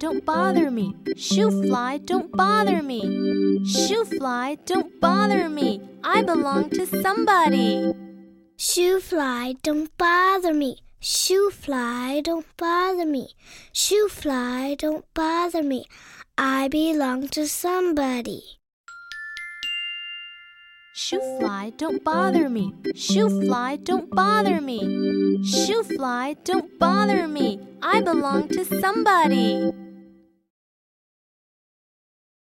don't bother me. Shoo fly, don't bother me. Shoo fly, don't bother me. I belong to somebody. Shoo fly, don't bother me. Shoo fly, don't bother me. Shoo fly, don't bother me. I belong to somebody. Shoo fly, don't bother me. Shoo fly, don't bother me. Shoo fly, don't bother me. I belong to somebody.